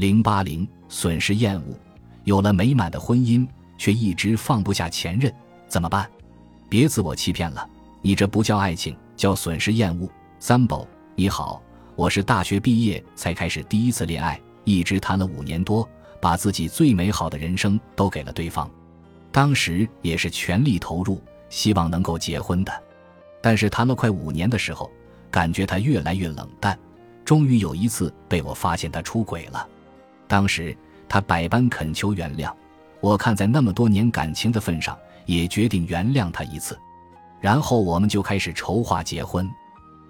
零八零损失厌恶，有了美满的婚姻，却一直放不下前任，怎么办？别自我欺骗了，你这不叫爱情，叫损失厌恶。三宝，你好，我是大学毕业才开始第一次恋爱，一直谈了五年多，把自己最美好的人生都给了对方，当时也是全力投入，希望能够结婚的。但是谈了快五年的时候，感觉他越来越冷淡，终于有一次被我发现他出轨了。当时他百般恳求原谅，我看在那么多年感情的份上，也决定原谅他一次。然后我们就开始筹划结婚，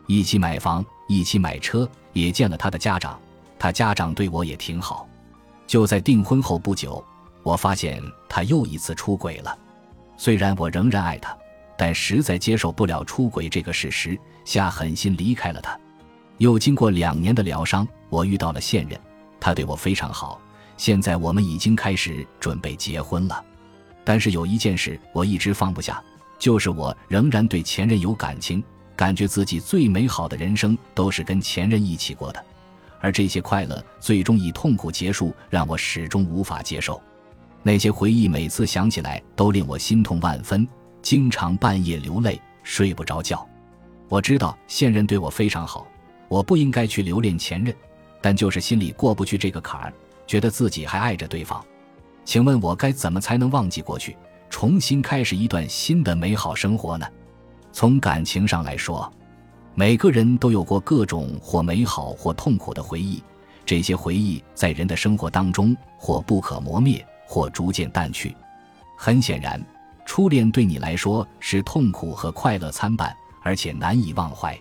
一起买房，一起买车，也见了他的家长。他家长对我也挺好。就在订婚后不久，我发现他又一次出轨了。虽然我仍然爱他，但实在接受不了出轨这个事实，下狠心离开了他。又经过两年的疗伤，我遇到了现任。他对我非常好，现在我们已经开始准备结婚了。但是有一件事我一直放不下，就是我仍然对前任有感情，感觉自己最美好的人生都是跟前任一起过的，而这些快乐最终以痛苦结束，让我始终无法接受。那些回忆每次想起来都令我心痛万分，经常半夜流泪，睡不着觉。我知道现任对我非常好，我不应该去留恋前任。但就是心里过不去这个坎儿，觉得自己还爱着对方，请问我该怎么才能忘记过去，重新开始一段新的美好生活呢？从感情上来说，每个人都有过各种或美好或痛苦的回忆，这些回忆在人的生活当中或不可磨灭，或逐渐淡去。很显然，初恋对你来说是痛苦和快乐参半，而且难以忘怀。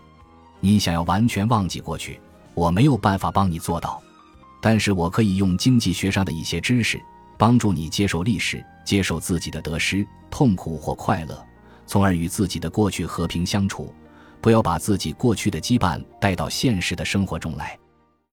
你想要完全忘记过去。我没有办法帮你做到，但是我可以用经济学上的一些知识，帮助你接受历史，接受自己的得失、痛苦或快乐，从而与自己的过去和平相处，不要把自己过去的羁绊带到现实的生活中来。